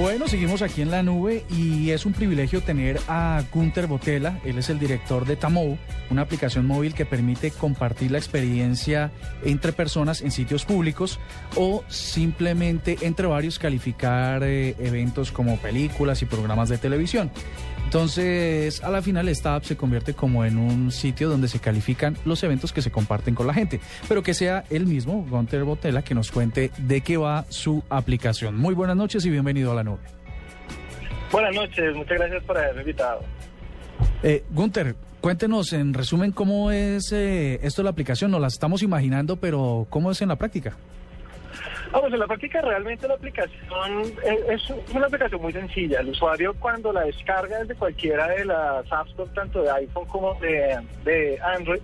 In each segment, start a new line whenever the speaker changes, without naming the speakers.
Bueno, seguimos aquí en la nube y es un privilegio tener a Gunther Botella. Él es el director de Tamou, una aplicación móvil que permite compartir la experiencia entre personas en sitios públicos o simplemente entre varios calificar eh, eventos como películas y programas de televisión. Entonces, a la final, esta app se convierte como en un sitio donde se califican los eventos que se comparten con la gente. Pero que sea él mismo, Gunter Botella, que nos cuente de qué va su aplicación. Muy buenas noches y bienvenido a la nube.
Buenas noches, muchas gracias por haberme invitado.
Eh, Gunter, cuéntenos en resumen cómo es eh, esto de la aplicación. Nos la estamos imaginando, pero ¿cómo es en la práctica?
Ah, pues en la práctica realmente la aplicación es, es, una aplicación muy sencilla. El usuario cuando la descarga desde cualquiera de las App Store, tanto de iPhone como de, de Android,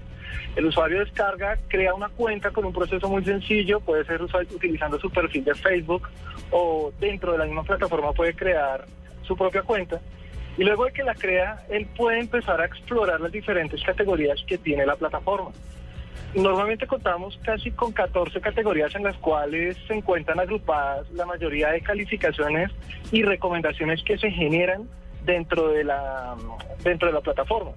el usuario descarga, crea una cuenta con un proceso muy sencillo, puede ser utilizando su perfil de Facebook o dentro de la misma plataforma puede crear su propia cuenta. Y luego de que la crea, él puede empezar a explorar las diferentes categorías que tiene la plataforma. Normalmente contamos casi con 14 categorías en las cuales se encuentran agrupadas la mayoría de calificaciones y recomendaciones que se generan dentro de la, dentro de la plataforma.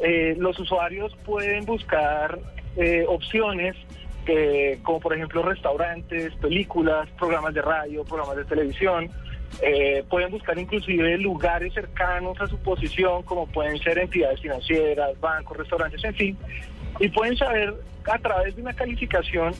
Eh, los usuarios pueden buscar eh, opciones que, como por ejemplo restaurantes, películas, programas de radio, programas de televisión. Eh, pueden buscar inclusive lugares cercanos a su posición, como pueden ser entidades financieras, bancos, restaurantes, en fin, y pueden saber a través de una calificación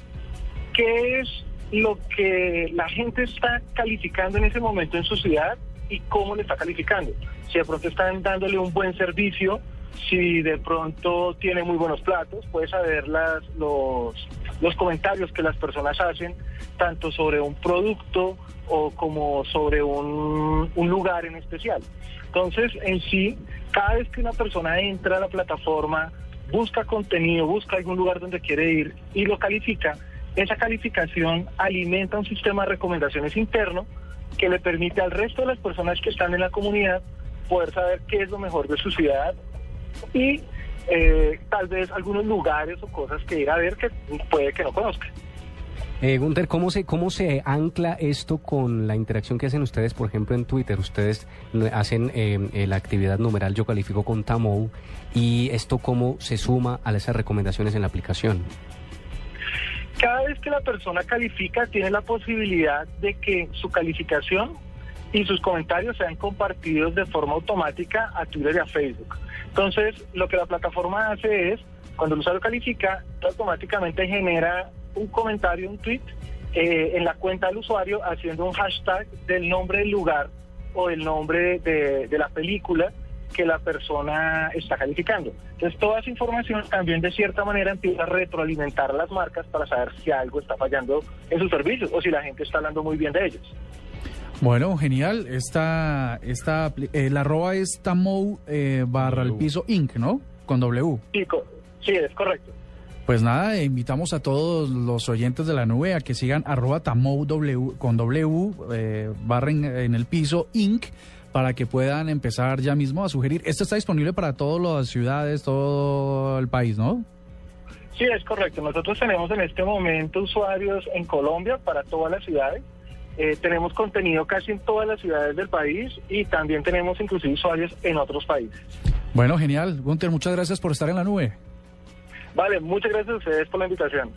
qué es lo que la gente está calificando en ese momento en su ciudad y cómo le está calificando. Si de pronto están dándole un buen servicio, si de pronto tiene muy buenos platos, puede saber las, los, los comentarios que las personas hacen, tanto sobre un producto o como sobre un, un lugar en especial. Entonces, en sí, cada vez que una persona entra a la plataforma, busca contenido, busca algún lugar donde quiere ir y lo califica, esa calificación alimenta un sistema de recomendaciones interno que le permite al resto de las personas que están en la comunidad poder saber qué es lo mejor de su ciudad y eh, tal vez algunos lugares o cosas que ir a ver que puede que no conozca.
Eh, Gunther, ¿cómo se, ¿cómo se ancla esto con la interacción que hacen ustedes, por ejemplo, en Twitter? Ustedes hacen eh, la actividad numeral Yo Califico con Tamou y esto cómo se suma a esas recomendaciones en la aplicación.
Cada vez que la persona califica, tiene la posibilidad de que su calificación y sus comentarios sean compartidos de forma automática a Twitter y a Facebook. Entonces, lo que la plataforma hace es, cuando el usuario califica, automáticamente genera un comentario, un tweet eh, en la cuenta del usuario haciendo un hashtag del nombre del lugar o el nombre de, la película que la persona está calificando. Entonces, toda esa información también de cierta manera empieza a retroalimentar las marcas para saber si algo está fallando en sus servicios o si la gente está hablando muy bien de ellos.
Bueno, genial. Esta, esta, eh, la arroba es Tamou eh, barra el piso Inc., ¿no? Con W.
Sí, es correcto.
Pues nada, invitamos a todos los oyentes de la nube a que sigan arroba Tamou w, con W eh, barra en, en el piso Inc para que puedan empezar ya mismo a sugerir. Esto está disponible para todas las ciudades, todo el país, ¿no?
Sí, es correcto. Nosotros tenemos en este momento usuarios en Colombia para todas las ciudades. Eh, tenemos contenido casi en todas las ciudades del país y también tenemos inclusive usuarios en otros países.
Bueno, genial. Gunter, muchas gracias por estar en la nube.
Vale, muchas gracias a ustedes por la invitación.